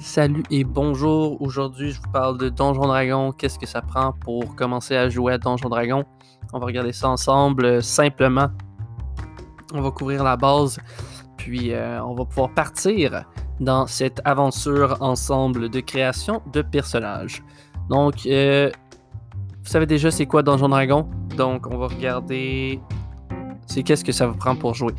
Salut et bonjour. Aujourd'hui, je vous parle de Donjon Dragon. Qu'est-ce que ça prend pour commencer à jouer à Donjon Dragon? On va regarder ça ensemble euh, simplement. On va couvrir la base, puis euh, on va pouvoir partir dans cette aventure ensemble de création de personnages. Donc, euh, vous savez déjà c'est quoi Donjon Dragon? Donc, on va regarder c'est qu'est-ce que ça vous prend pour jouer.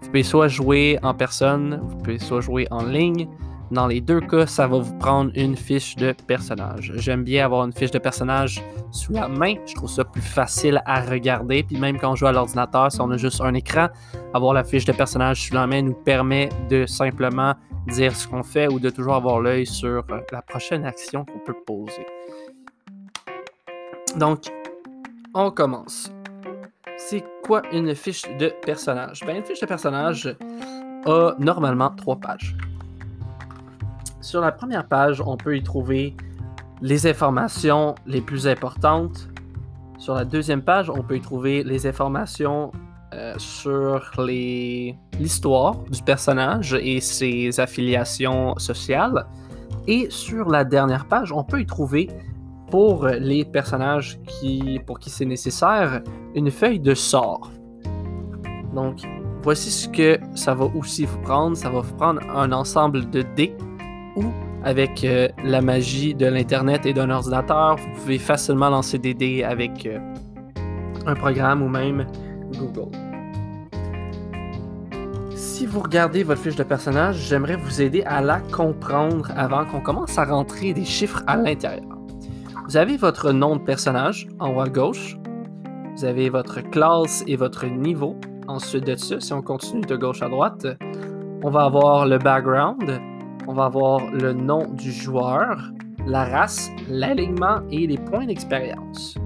Vous pouvez soit jouer en personne, vous pouvez soit jouer en ligne. Dans les deux cas, ça va vous prendre une fiche de personnage. J'aime bien avoir une fiche de personnage sous la main. Je trouve ça plus facile à regarder. Puis même quand on joue à l'ordinateur, si on a juste un écran, avoir la fiche de personnage sous la main nous permet de simplement dire ce qu'on fait ou de toujours avoir l'œil sur euh, la prochaine action qu'on peut poser. Donc, on commence. C'est quoi une fiche de personnage? Ben, une fiche de personnage a normalement trois pages. Sur la première page, on peut y trouver les informations les plus importantes. Sur la deuxième page, on peut y trouver les informations euh, sur l'histoire du personnage et ses affiliations sociales. Et sur la dernière page, on peut y trouver pour les personnages qui, pour qui c'est nécessaire une feuille de sort. Donc, voici ce que ça va aussi vous prendre. Ça va vous prendre un ensemble de dés ou avec euh, la magie de l'Internet et d'un ordinateur, vous pouvez facilement lancer des dés avec euh, un programme ou même Google. Si vous regardez votre fiche de personnage, j'aimerais vous aider à la comprendre avant qu'on commence à rentrer des chiffres à l'intérieur. Vous avez votre nom de personnage en haut à gauche. Vous avez votre classe et votre niveau. Ensuite de ça, si on continue de gauche à droite, on va avoir le background, on va avoir le nom du joueur, la race, l'alignement et les points d'expérience.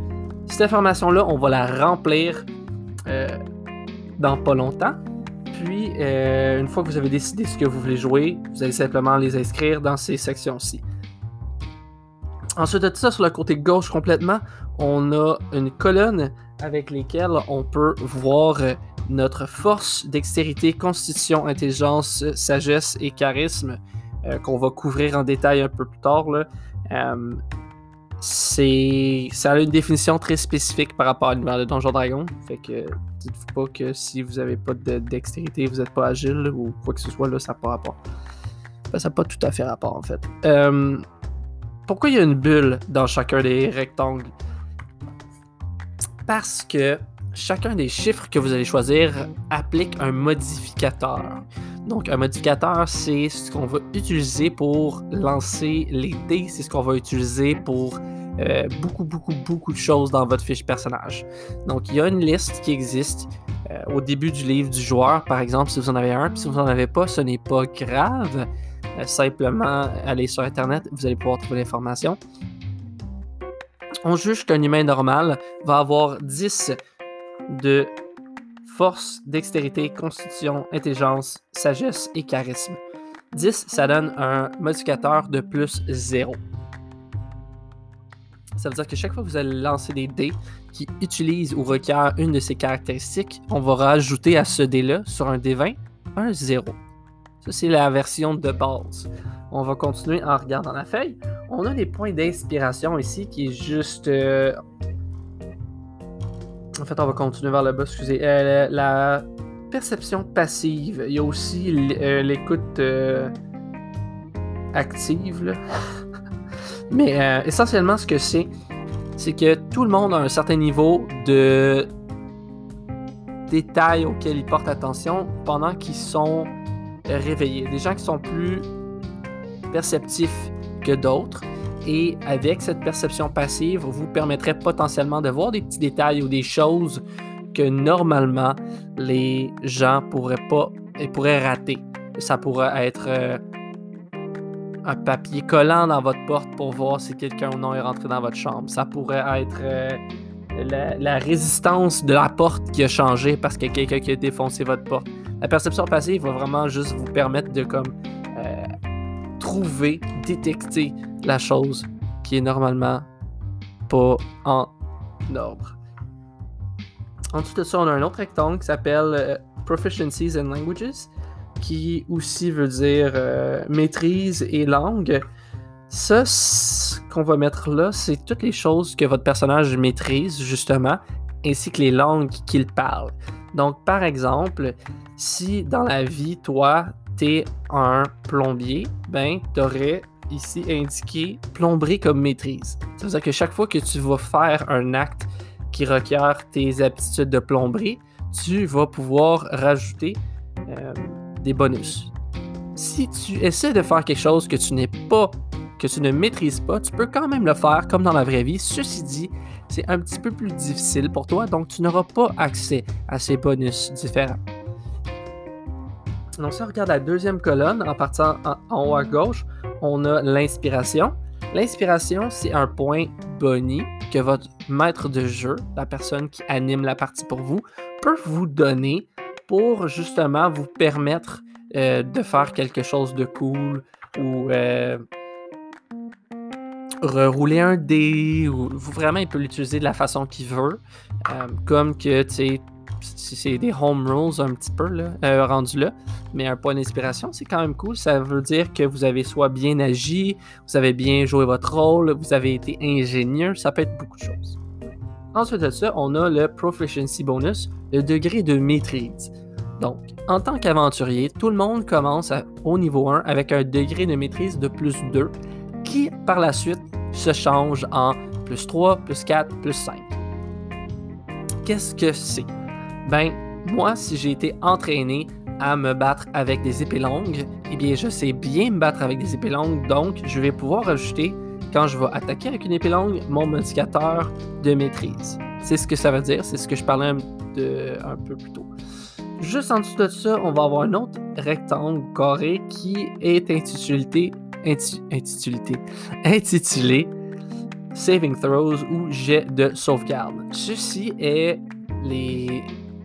Cette information-là, on va la remplir euh, dans pas longtemps. Puis, euh, une fois que vous avez décidé ce que vous voulez jouer, vous allez simplement les inscrire dans ces sections-ci. Ensuite de ça, sur le côté gauche complètement, on a une colonne avec lesquelles on peut voir notre force, dextérité, constitution, intelligence, sagesse et charisme euh, qu'on va couvrir en détail un peu plus tard. Euh, c'est ça a une définition très spécifique par rapport à l'univers de Donjon Dragon. Fait que dites-vous pas que si vous n'avez pas de dextérité, vous n'êtes pas agile ou quoi que ce soit, là, ça n'a pas rapport. ça n'a pas tout à fait rapport en fait. Euh, pourquoi il y a une bulle dans chacun des rectangles? Parce que chacun des chiffres que vous allez choisir applique un modificateur. Donc, un modificateur, c'est ce qu'on va utiliser pour lancer les dés. C'est ce qu'on va utiliser pour euh, beaucoup, beaucoup, beaucoup de choses dans votre fiche personnage. Donc, il y a une liste qui existe euh, au début du livre du joueur, par exemple, si vous en avez un, si vous n'en avez pas, ce n'est pas grave. Euh, simplement, allez sur Internet, vous allez pouvoir trouver l'information. On juge qu'un humain normal va avoir 10 de force, dextérité, constitution, intelligence, sagesse et charisme. 10, ça donne un modificateur de plus 0. Ça veut dire que chaque fois que vous allez lancer des dés qui utilisent ou requièrent une de ces caractéristiques, on va rajouter à ce dé-là, sur un D20, un 0. Ça, c'est la version de base. On va continuer en regardant la feuille. On a les points d'inspiration ici qui est juste euh, en fait, on va continuer vers le bas, excusez. Euh, la perception passive. Il y a aussi euh, l'écoute euh, active. Mais essentiellement, ce que c'est, c'est que tout le monde a un certain niveau de détails auxquels ils portent attention pendant qu'ils sont réveillés. Des gens qui sont plus perceptifs que d'autres et avec cette perception passive, vous permettrez potentiellement de voir des petits détails ou des choses que normalement les gens pourraient pas et pourraient rater. Ça pourrait être euh, un papier collant dans votre porte pour voir si quelqu'un ou non est rentré dans votre chambre. Ça pourrait être euh, la, résistance de la porte qui a changé parce qu'il y a quelqu'un qui a défoncé votre porte. La perception passive va vraiment juste vous permettre de comme trouver, détecter la chose qui est normalement pas en ordre. Ensuite de ça, on a un autre rectangle qui s'appelle euh, Proficiencies and Languages. qui aussi veut dire euh, maîtrise et langue. Ça, ce qu'on va mettre là, c'est toutes les choses que votre personnage maîtrise, justement, ainsi que les langues qu'il parle. Donc, par exemple, si dans la vie, toi, un plombier, ben, t'aurais ici indiqué plomberie comme maîtrise. Ça veut dire que chaque fois que tu vas faire un acte qui requiert tes aptitudes de plomberie, tu vas pouvoir rajouter euh, des bonus. Si tu essaies de faire quelque chose que tu n'es pas, que tu ne maîtrises pas, tu peux quand même le faire comme dans la vraie vie. Ceci dit, c'est un petit peu plus difficile pour toi, donc tu n'auras pas accès à ces bonus différents. Donc si on regarde la deuxième colonne, en partant en haut à gauche, on a l'inspiration. L'inspiration, c'est un point boni que votre maître de jeu, la personne qui anime la partie pour vous, peut vous donner pour justement vous permettre euh, de faire quelque chose de cool ou euh, rerouler un dé ou vraiment il peut l'utiliser de la façon qu'il veut. Euh, comme que tu sais c'est des home rules un petit peu là, euh, rendu là, mais un point d'inspiration, c'est quand même cool. Ça veut dire que vous avez soit bien agi, vous avez bien joué votre rôle, vous avez été ingénieux, ça peut être beaucoup de choses. Ensuite de ça, on a le Proficiency Bonus, le degré de maîtrise. Donc, en tant qu'aventurier, tout le monde commence au niveau 1 avec un degré de maîtrise de plus 2 qui, par la suite, se change en plus 3, plus 4, plus 5. Qu'est-ce que c'est? Ben, moi, si j'ai été entraîné à me battre avec des épées longues, eh bien, je sais bien me battre avec des épées longues, donc je vais pouvoir ajouter, quand je vais attaquer avec une épée longue, mon modificateur de maîtrise. C'est ce que ça veut dire, c'est ce que je parlais de, un peu plus tôt. Juste en dessous de ça, on va avoir un autre rectangle carré qui est intitulé, intitulé, intitulé Saving Throws ou Jet de sauvegarde. Ceci est les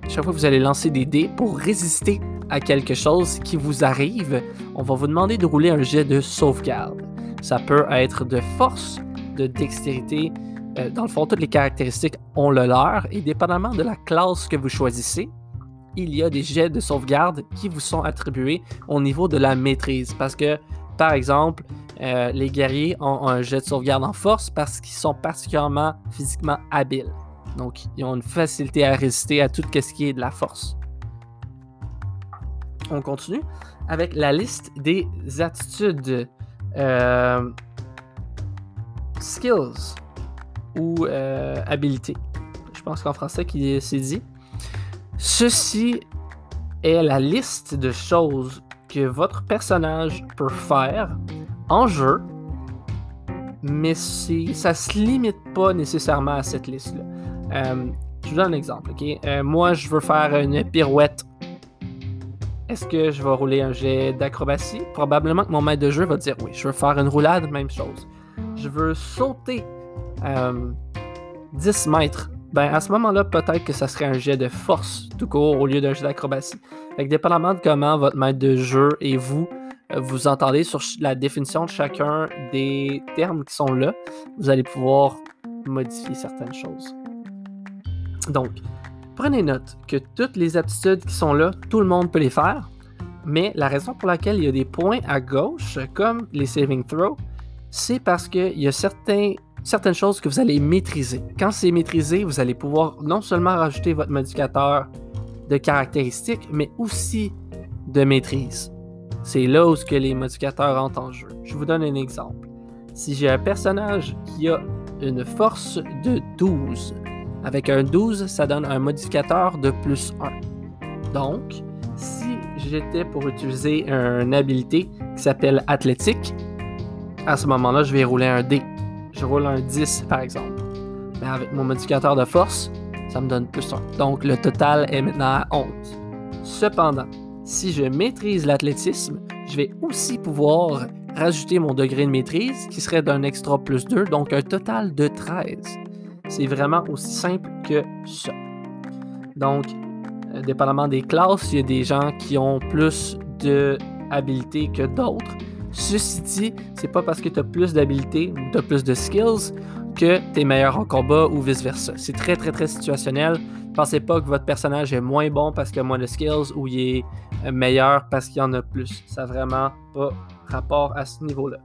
chaque fois que vous allez lancer des dés pour résister à quelque chose qui vous arrive, on va vous demander de rouler un jet de sauvegarde. Ça peut être de force, de dextérité. Euh, dans le fond, toutes les caractéristiques ont le leur et dépendamment de la classe que vous choisissez, il y a des jets de sauvegarde qui vous sont attribués au niveau de la maîtrise. Parce que, par exemple, euh, les guerriers ont un jet de sauvegarde en force parce qu'ils sont particulièrement physiquement habiles. Donc, ils ont une facilité à résister à tout ce qui est de la force. On continue avec la liste des attitudes. Euh, skills ou euh, habilités. Je pense qu'en français, qui c'est dit. Ceci est la liste de choses que votre personnage peut faire en jeu, mais ça ne se limite pas nécessairement à cette liste-là. Euh, je vous donne un exemple. ok? Euh, moi, je veux faire une pirouette. Est-ce que je vais rouler un jet d'acrobatie? Probablement que mon maître de jeu va dire oui. Je veux faire une roulade, même chose. Je veux sauter 10 euh, mètres. Ben, à ce moment-là, peut-être que ça serait un jet de force tout court au lieu d'un jet d'acrobatie. Fait dépendamment de comment votre maître de jeu et vous vous entendez sur la définition de chacun des termes qui sont là, vous allez pouvoir modifier certaines choses. Donc, prenez note que toutes les aptitudes qui sont là, tout le monde peut les faire, mais la raison pour laquelle il y a des points à gauche, comme les saving throws, c'est parce qu'il y a certaines choses que vous allez maîtriser. Quand c'est maîtrisé, vous allez pouvoir non seulement rajouter votre modificateur de caractéristiques, mais aussi de maîtrise. C'est là où que les modificateurs entrent en jeu. Je vous donne un exemple. Si j'ai un personnage qui a une force de 12, avec un 12, ça donne un modificateur de plus 1. Donc, si j'étais pour utiliser une habilité qui s'appelle athlétique, à ce moment-là, je vais rouler un D. Je roule un 10, par exemple. Mais avec mon modificateur de force, ça me donne plus 1. Donc, le total est maintenant à 11. Cependant, si je maîtrise l'athlétisme, je vais aussi pouvoir rajouter mon degré de maîtrise qui serait d'un extra plus 2, donc un total de 13. C'est vraiment aussi simple que ça. Donc, euh, dépendamment des classes, il y a des gens qui ont plus de habilités que d'autres. Ceci dit, c'est pas parce que tu as plus d'habilités ou tu as plus de skills que tu es meilleur en combat ou vice-versa. C'est très, très, très situationnel. Pensez pas que votre personnage est moins bon parce qu'il a moins de skills ou il est euh, meilleur parce qu'il en a plus. Ça n'a vraiment pas rapport à ce niveau-là.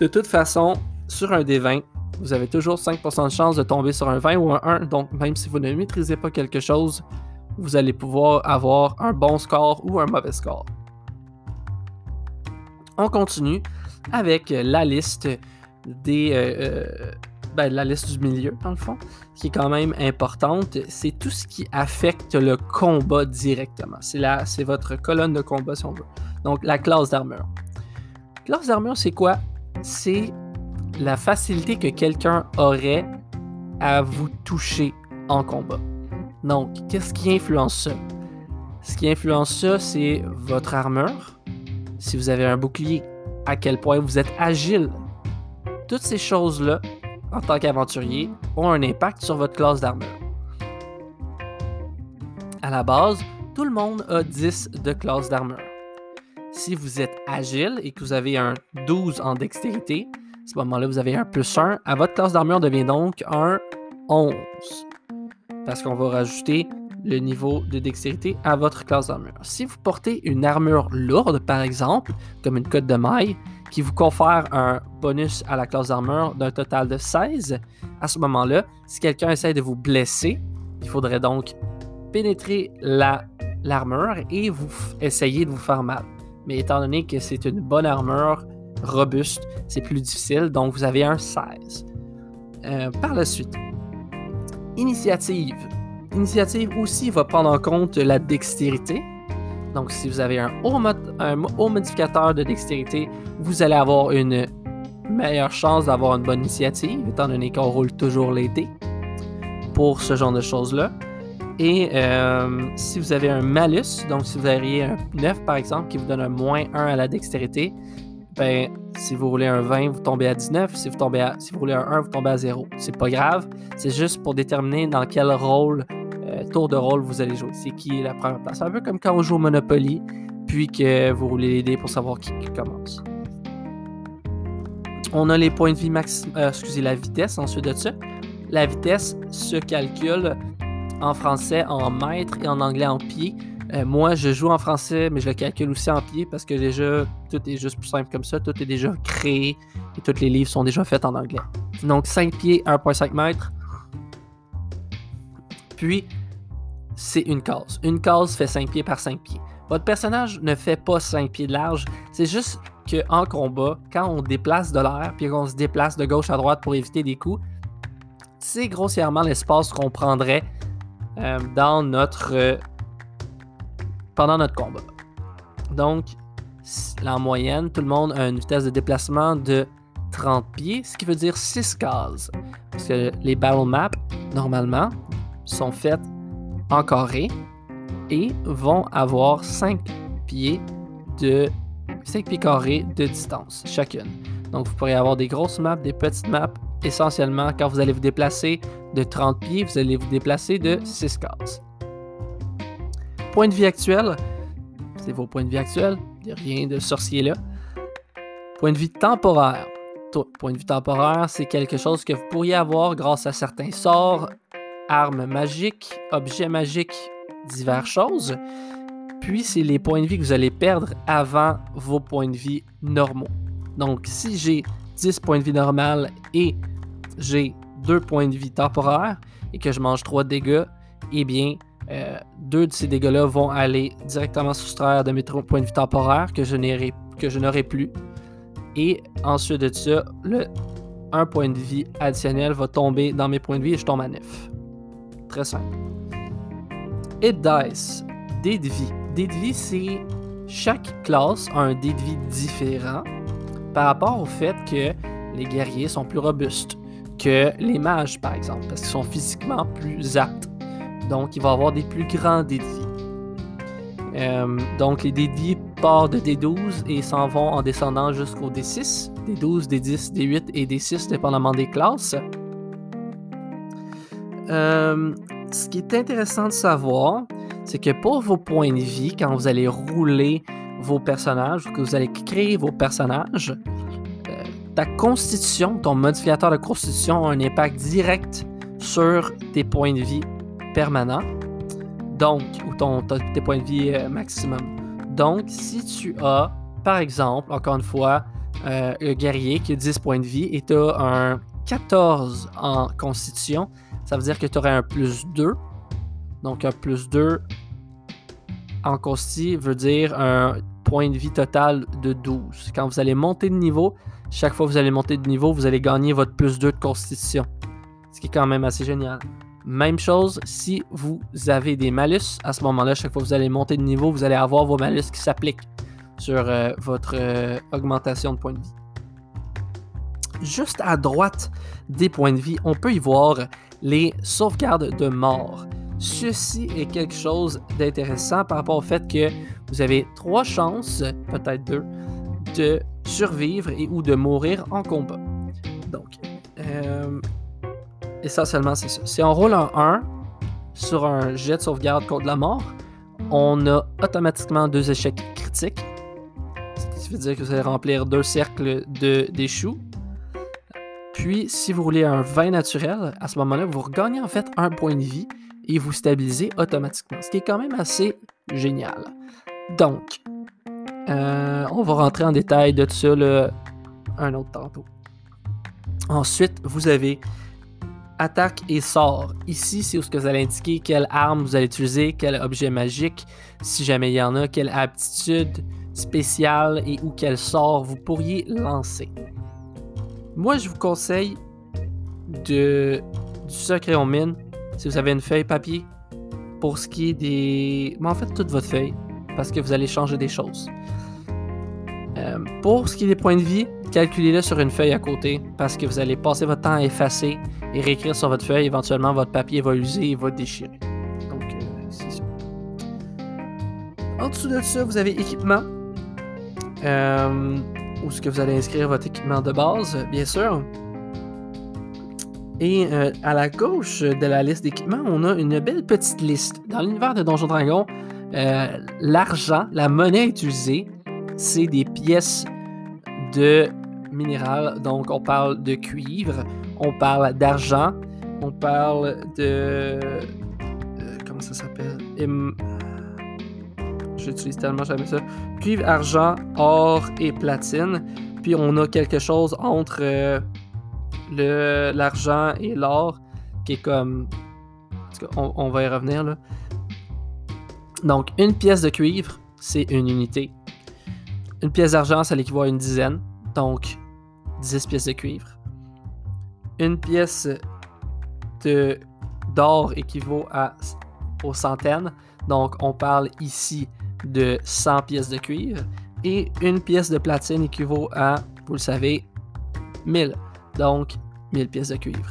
De toute façon, sur un D20, vous avez toujours 5% de chance de tomber sur un 20 ou un 1. Donc, même si vous ne maîtrisez pas quelque chose, vous allez pouvoir avoir un bon score ou un mauvais score. On continue avec la liste des. Euh, euh, ben, la liste du milieu, dans le fond, qui est quand même importante. C'est tout ce qui affecte le combat directement. C'est votre colonne de combat, si on veut. Donc, la classe d'armure. Classe d'armure, c'est quoi? C'est la facilité que quelqu'un aurait à vous toucher en combat. Donc, qu'est-ce qui influence ça? Ce qui influence ça, c'est votre armure, si vous avez un bouclier, à quel point vous êtes agile. Toutes ces choses-là, en tant qu'aventurier, ont un impact sur votre classe d'armure. À la base, tout le monde a 10 de classe d'armure. Si vous êtes agile et que vous avez un 12 en dextérité, ce moment-là, vous avez un plus 1. À votre classe d'armure devient donc un 11 parce qu'on va rajouter le niveau de dextérité à votre classe d'armure. Si vous portez une armure lourde, par exemple, comme une cote de maille, qui vous confère un bonus à la classe d'armure d'un total de 16, à ce moment-là, si quelqu'un essaie de vous blesser, il faudrait donc pénétrer l'armure et vous essayer de vous faire mal. Mais étant donné que c'est une bonne armure, robuste, c'est plus difficile, donc vous avez un 16. Euh, par la suite, initiative. Initiative aussi va prendre en compte la dextérité. Donc, si vous avez un haut, modificateur de dextérité, vous allez avoir une meilleure chance d'avoir une bonne initiative, étant donné qu'on roule toujours les dés pour ce genre de choses-là. Et euh, si vous avez un malus, donc si vous avez un 9 par exemple, qui vous donne un moins 1 à la dextérité, ben, si vous roulez un 20, vous tombez à 19. Si vous, tombez à, si vous roulez un 1, vous tombez à 0. C'est pas grave. C'est juste pour déterminer dans quel rôle, euh, tour de rôle vous allez jouer. C'est qui est la première place. Un peu comme quand on joue au Monopoly, puis que vous roulez les dés pour savoir qui, commence. On a les points de vie maximum. Euh, excusez, la vitesse ensuite de ça. La vitesse se calcule en français en mètres et en anglais en pieds. Euh, moi, je joue en français, mais je le calcule aussi en pied parce que déjà, tout est juste plus simple comme ça. Tout est déjà créé et tous les livres sont déjà faits en anglais. Donc, 5 pieds, 1,5 mètres. Puis, c'est une case. Une case fait 5 pieds par 5 pieds. Votre personnage ne fait pas 5 pieds de large. C'est juste qu'en combat, quand on déplace de l'air, puis qu'on se déplace de gauche à droite pour éviter des coups, c'est grossièrement l'espace qu'on prendrait euh, dans notre euh, pendant notre combat. Donc, en moyenne, tout le monde a une vitesse de déplacement de 30 pieds, ce qui veut dire 6 cases. Parce que les battle maps, normalement, sont faites en carré et vont avoir 5 pieds de 5 pieds carrés de distance chacune. Donc vous pourrez avoir des grosses maps, des petites maps. Essentiellement, quand vous allez vous déplacer de 30 pieds, vous allez vous déplacer de 6 cases. Point de vie actuel, c'est vos points de vie actuels. Il n'y a rien de sorcier là. Point de vie temporaire. Point de vie temporaire, c'est quelque chose que vous pourriez avoir grâce à certains sorts, armes magiques, objets magiques, diverses choses. Puis, c'est les points de vie que vous allez perdre avant vos points de vie normaux. Donc, si j'ai 10 points de vie normal et j'ai 2 points de vie temporaires et que je mange 3 dégâts, eh bien, euh, deux de ces dégâts-là vont aller directement soustraire de mes points de vie temporaires que je n'aurai plus. Et ensuite de ça, le un point de vie additionnel va tomber dans mes points de vie et je tombe à 9. Très simple. Hit Dice, dé de vie. Dé de vie, c'est chaque classe a un dé de vie différent par rapport au fait que les guerriers sont plus robustes que les mages, par exemple, parce qu'ils sont physiquement plus aptes donc, il va avoir des plus grands dédits. Euh, donc, les dédits partent de D12 et s'en vont en descendant jusqu'au D6, D12, D10, D8 et D6, dépendamment des classes. Euh, ce qui est intéressant de savoir, c'est que pour vos points de vie, quand vous allez rouler vos personnages, que vous allez créer vos personnages, euh, ta constitution, ton modificateur de constitution a un impact direct sur tes points de vie permanents. Donc, ou ton, tes points de vie euh, maximum. Donc, si tu as, par exemple, encore une fois, euh, un guerrier qui a 10 points de vie et tu as un 14 en constitution, ça veut dire que tu aurais un plus 2. Donc, un plus 2 en consti veut dire un point de vie total de 12. Quand vous allez monter de niveau, chaque fois que vous allez monter de niveau, vous allez gagner votre plus 2 de constitution. Ce qui est quand même assez génial. Même chose, si vous avez des malus, à ce moment-là, chaque fois que vous allez monter de niveau, vous allez avoir vos malus qui s'appliquent sur euh, votre euh, augmentation de points de vie. Juste à droite des points de vie, on peut y voir les sauvegardes de mort. Ceci est quelque chose d'intéressant par rapport au fait que vous avez trois chances, peut-être deux, de survivre et ou de mourir en combat. Donc, euh, essentiellement, c'est ça. Si on roule un 1 sur un jet de sauvegarde contre la mort, on a automatiquement deux échecs critiques. Ce qui veut dire que vous allez remplir deux cercles d'échoues. Puis, si vous roulez un 20 naturel, à ce moment-là, vous regagnez en fait un point de vie et vous stabilisez automatiquement. Ce qui est quand même assez génial. Donc, euh, on va rentrer en détail de tout ça un autre tantôt. Ensuite, vous avez attaque et sort. Ici, c'est où ce que vous allez indiquer quelle arme vous allez utiliser, quel objet magique, si jamais il y en a, quelle aptitude spéciale et ou quel sort vous pourriez lancer. Moi, je vous conseille de, du secret en mine si vous avez une feuille papier pour ce qui est des. Mais en fait, toute votre feuille parce que vous allez changer des choses. Euh, pour ce qui est des points de vie, calculez-le sur une feuille à côté parce que vous allez passer votre temps à effacer et réécrire sur votre feuille. Éventuellement, votre papier va user et va déchirer. Donc, euh, c'est ça. En dessous de ça, vous avez équipement. Euh, où est-ce que vous allez inscrire votre équipement de base, bien sûr. Et euh, à la gauche de la liste d'équipements, on a une belle petite liste. Dans l'univers de Donjon Dragon, l'argent, la monnaie utilisée, c'est des pièces de minéral. Donc, on parle de cuivre, on parle d'argent, on parle de. Euh, comment ça s'appelle? J'utilise tellement jamais ça. Cuivre, argent, or et platine. Puis on a quelque chose entre euh, l'argent et l'or qui est comme. On va y revenir là. Donc, une pièce de cuivre, c'est une unité. Une pièce d'argent, ça l'équivaut à une dizaine. Donc, 10 pièces de cuivre. Une pièce d'or équivaut à aux centaines. Donc, on parle ici de 100 pièces de cuivre. Et une pièce de platine équivaut à, vous le savez, 1000. Donc, 1000 pièces de cuivre.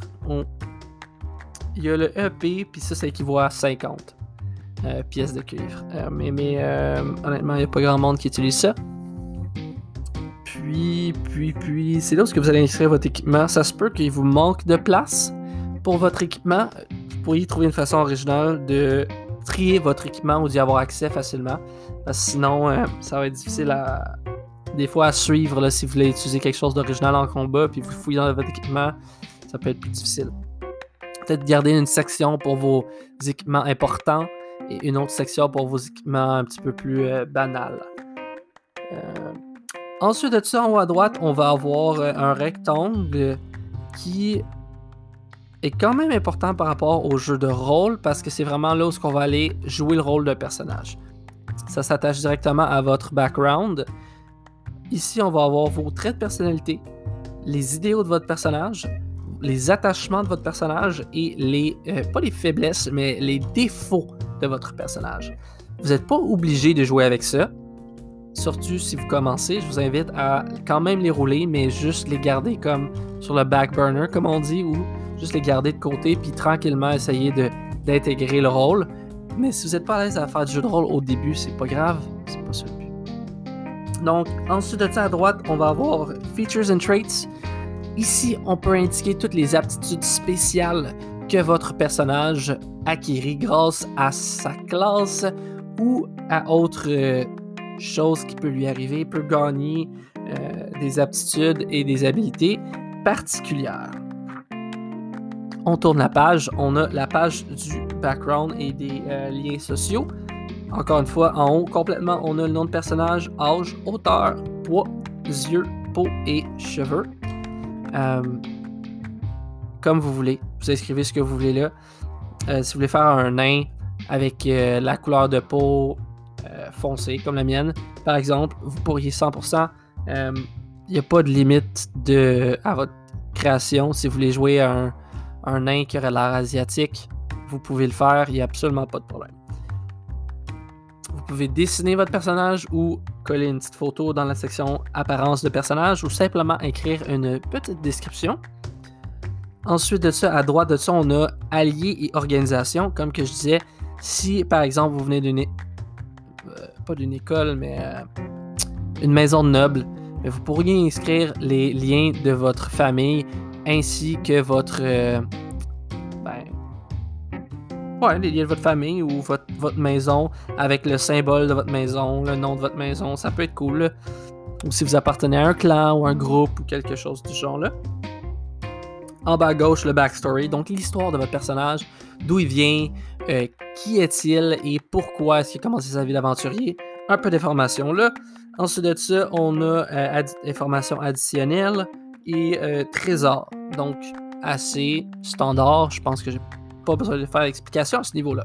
Il y a le EP, puis ça, ça équivaut à 50 euh, pièces de cuivre. Euh, mais mais euh, honnêtement, il n'y a pas grand monde qui utilise ça. Puis, puis, c'est là où vous allez inscrire votre équipement. Ça se peut qu'il vous manque de place pour votre équipement. Vous pourriez trouver une façon originale de trier votre équipement ou d'y avoir accès facilement. Parce que sinon, euh, ça va être difficile à, des fois à suivre là, si vous voulez utiliser quelque chose d'original en combat, puis vous fouillez dans votre équipement, ça peut être plus difficile. Peut-être garder une section pour vos équipements importants et une autre section pour vos équipements un petit peu plus euh, banals. Euh, Ensuite de ça, en haut à droite, on va avoir euh, un rectangle qui est quand même important par rapport au jeu de rôle parce que c'est vraiment là où on va aller jouer le rôle d'un personnage. Ça s'attache directement à votre background. Ici, on va avoir vos traits de personnalité, les idéaux de votre personnage, les attachements de votre personnage et les, euh, pas les faiblesses, mais les défauts de votre personnage. Vous n'êtes pas obligé de jouer avec ça surtout si vous commencez, je vous invite à quand même les rouler, mais juste les garder comme sur le back burner, comme on dit, ou juste les garder de côté, puis tranquillement essayer d'intégrer le rôle. Mais si vous n'êtes pas à l'aise à faire du jeu de rôle au début, c'est pas grave, c'est pas ça. Donc, ensuite de ça à droite, on va avoir Features and Traits. Ici, on peut indiquer toutes les aptitudes spéciales que votre personnage acquérit grâce à sa classe ou à autre euh, chose qui peut lui arriver. Peut gagner euh, des aptitudes et des habiletés particulières. On tourne la page, on a la page du background et des euh, liens sociaux. Encore une fois, en haut, complètement, on a le nom de personnage, âge, hauteur, poids, yeux, peau et cheveux. Euh, comme vous voulez. Vous inscrivez ce que vous voulez là. Si vous voulez faire un nain avec la couleur de peau foncée, comme la mienne, par exemple, vous pourriez 100%. Il n'y a pas de limite de, à votre création. Si vous voulez jouer un, un nain qui aurait l'air asiatique, vous pouvez le faire. Il n'y a absolument pas de problème. Vous pouvez dessiner votre personnage ou coller une petite photo dans la section apparence de personnage ou simplement écrire une petite description. Ensuite de ça, à droite de ça, on a alliés et organisation. Comme que je disais, si par exemple vous venez d'une. Pas d'une école, mais euh, une maison de nobles, vous pourriez inscrire les liens de votre famille ainsi que votre. Euh, ben, Ouais, les liens de votre famille ou votre, votre, maison avec le symbole de votre maison, le nom de votre maison, ça peut être cool. Ou si vous appartenez à un clan ou un groupe ou quelque chose du genre-là. En bas à gauche, le backstory, donc l'histoire de votre personnage, d'où il vient, euh, qui est-il et pourquoi est-ce qu'il a commencé sa vie d'aventurier. Un peu d'informations là. Ensuite de ça, on a euh, informations additionnelles et euh, trésors. Donc, assez standard. Je pense que j'ai pas besoin de faire d'explication à ce niveau-là.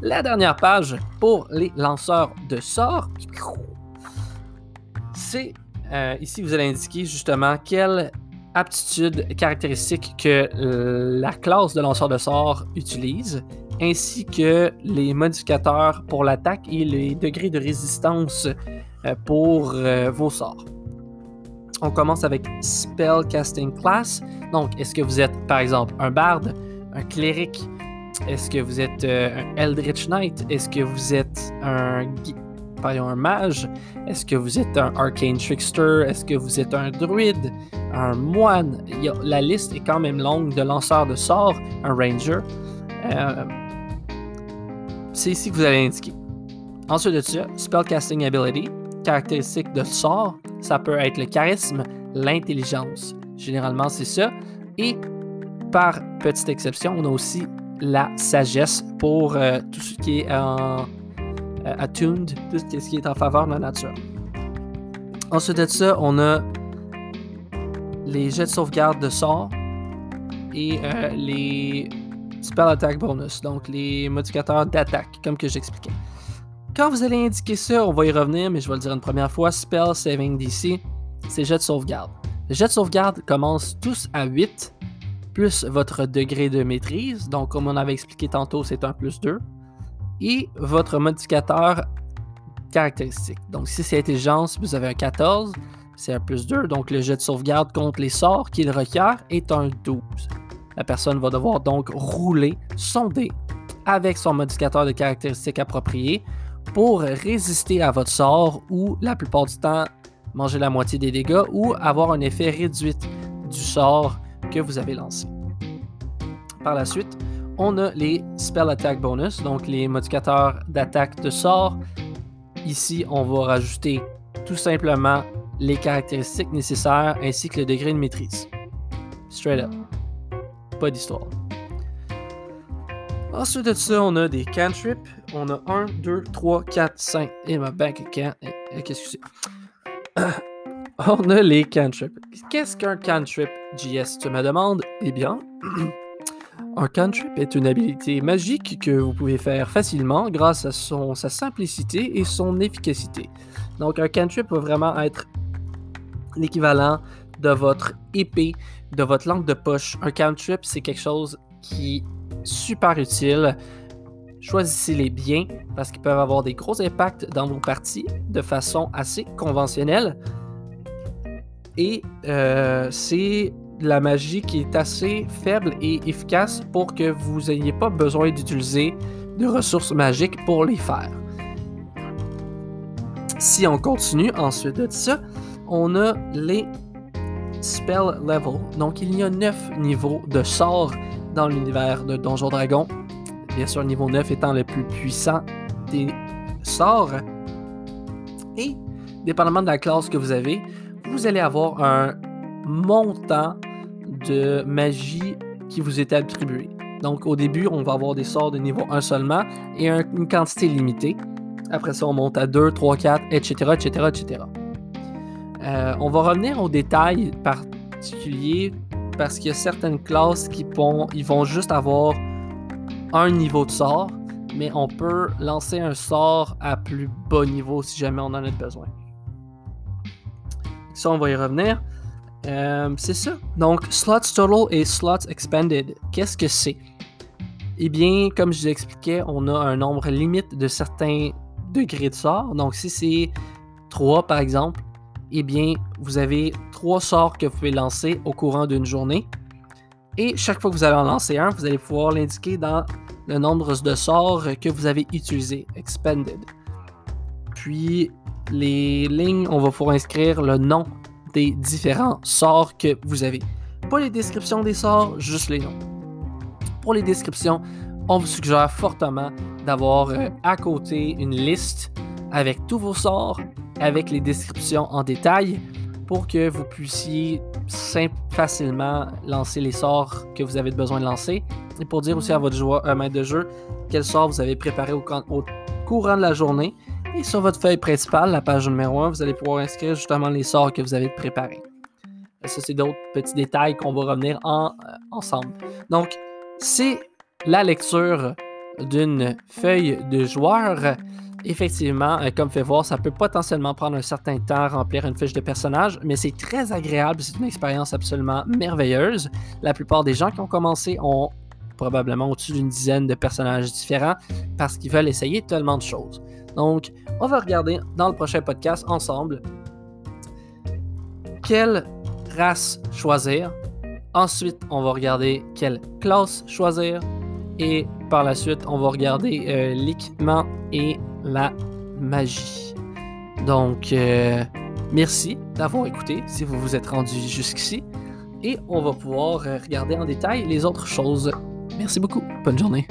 La dernière page pour les lanceurs de sorts, c'est euh, ici vous allez indiquer justement quelle aptitude caractéristique que euh, la classe de lanceur de sorts utilise, ainsi que les modificateurs pour l'attaque et les degrés de résistance euh, pour vos sorts. On commence avec Spellcasting Class. Donc, est-ce que vous êtes, par exemple, un barde, un cléric? Est-ce que vous êtes euh, un Eldritch Knight? Est-ce que vous êtes un, un mage? Est-ce que vous êtes un Arcane Trickster? Est-ce que vous êtes un druide? Un moine? la liste est quand même longue de lanceurs de sorts, un ranger. Euh, c'est ici que vous allez indiquer. Ensuite de ça, Spellcasting Ability, caractéristique de sort, ça peut être le charisme, l'intelligence. Généralement, c'est ça. Et par petite exception, on a aussi la sagesse pour euh, tout ce qui est en attuned, tout ce qui est en faveur de la nature. Ensuite de ça, on a les jets de sauvegarde de sort et euh, les spell attack bonus, donc les modificateurs d'attaque, comme que j'expliquais. Quand vous allez indiquer ça, on va y revenir, mais je vais le dire une première fois, spell saving DC, c'est jets de sauvegarde. Les jets de sauvegarde commencent tous à 8 plus votre degré de maîtrise. Donc, comme on avait expliqué tantôt, c'est un plus 2. Et votre modificateur caractéristique. Donc, si c'est intelligence, vous avez un 14, c'est un plus 2. Donc, le jet de sauvegarde contre les sorts qu'il requiert est un 12. La personne va devoir donc rouler son dé avec son modificateur de caractéristique approprié pour résister à votre sort ou, la plupart du temps, manger la moitié des dégâts ou avoir un effet réduit du sort que vous avez lancé. Par la suite, on a les Spell Attack Bonus, donc les modificateurs d'attaque de sort. Ici, on va rajouter tout simplement les caractéristiques nécessaires ainsi que le degré de maîtrise. Straight up. Pas d'histoire. Ensuite de ça, on a des cantrips. On a 1, 2, 3, 4, 5. Et ma bank account. Qu'est-ce que c'est? on a les cantrips. Qu'est-ce qu'un cantrip, JS, tu me demandes? Eh bien, un cantrip est une habilité magique que vous pouvez faire facilement grâce à son, sa simplicité et son efficacité. Donc, un cantrip va vraiment être l'équivalent de votre épée, de votre langue de poche. Un cantrip, c'est quelque chose qui est super utile. Choisissez-les bien parce qu'ils peuvent avoir des gros impacts dans vos parties de façon assez conventionnelle. Et euh, c'est la magie qui est assez faible et efficace pour que vous n'ayez pas besoin d'utiliser de ressources magiques pour les faire. Si on continue, ensuite de ça, on a les spell level. Donc il y a 9 niveaux de sorts dans l'univers de Donjon Dragon. Bien sûr, le niveau 9 étant le plus puissant des sorts. Et, dépendamment de la classe que vous avez, vous allez avoir un montant magie qui vous est attribué. Donc au début, on va avoir des sorts de niveau 1 seulement et une quantité limitée. Après ça, on monte à 2, 3, 4, etc., etc., etc. on va revenir aux détails particuliers parce qu'il y a certaines classes qui vont, ils vont juste avoir un niveau de sort, mais on peut lancer un sort à plus bas niveau si jamais on en a besoin. Ça, on va y revenir. Euh, c'est ça. Donc, slots total et slots expanded, qu'est-ce que c'est? Eh bien, comme je vous expliquais, on a un nombre limite de certains degrés de sort. Donc, si c'est 3 par exemple, eh bien, vous avez trois sorts que vous pouvez lancer au courant d'une journée. Et chaque fois que vous allez en lancer un, vous allez pouvoir l'indiquer dans le nombre de sorts que vous avez utilisé, expanded. Puis, les lignes, on va pouvoir inscrire le nom différents sorts que vous avez. Pas les descriptions des sorts, juste les noms. Pour les descriptions, on vous suggère fortement d'avoir euh, à côté une liste avec tous vos sorts, avec les descriptions en détail pour que vous puissiez facilement lancer les sorts que vous avez besoin de lancer et pour dire aussi à votre joueur, euh, maître de jeu quel sort vous avez préparé au, au, courant de la journée. Et sur votre feuille principale, la page numéro 1, vous allez pouvoir inscrire justement les sorts que vous avez préparés. Ça, c'est d'autres petits détails qu'on va revenir en, euh, ensemble. Donc, c'est la lecture d'une feuille de joueur effectivement, euh, comme fait voir, ça peut potentiellement prendre un certain temps à remplir une fiche de personnage, mais c'est très agréable, c'est une expérience absolument merveilleuse. La plupart des gens qui ont commencé ont probablement au-dessus d'une dizaine de personnages différents parce qu'ils veulent essayer tellement de choses. Donc, on va regarder dans le prochain podcast ensemble quelle race choisir. Ensuite, on va regarder quelle classe choisir. Et par la suite, on va regarder euh, l'équipement et la magie. Donc, euh, merci d'avoir écouté si vous vous êtes rendu jusqu'ici. Et on va pouvoir euh, regarder en détail les autres choses. Merci beaucoup. Bonne journée.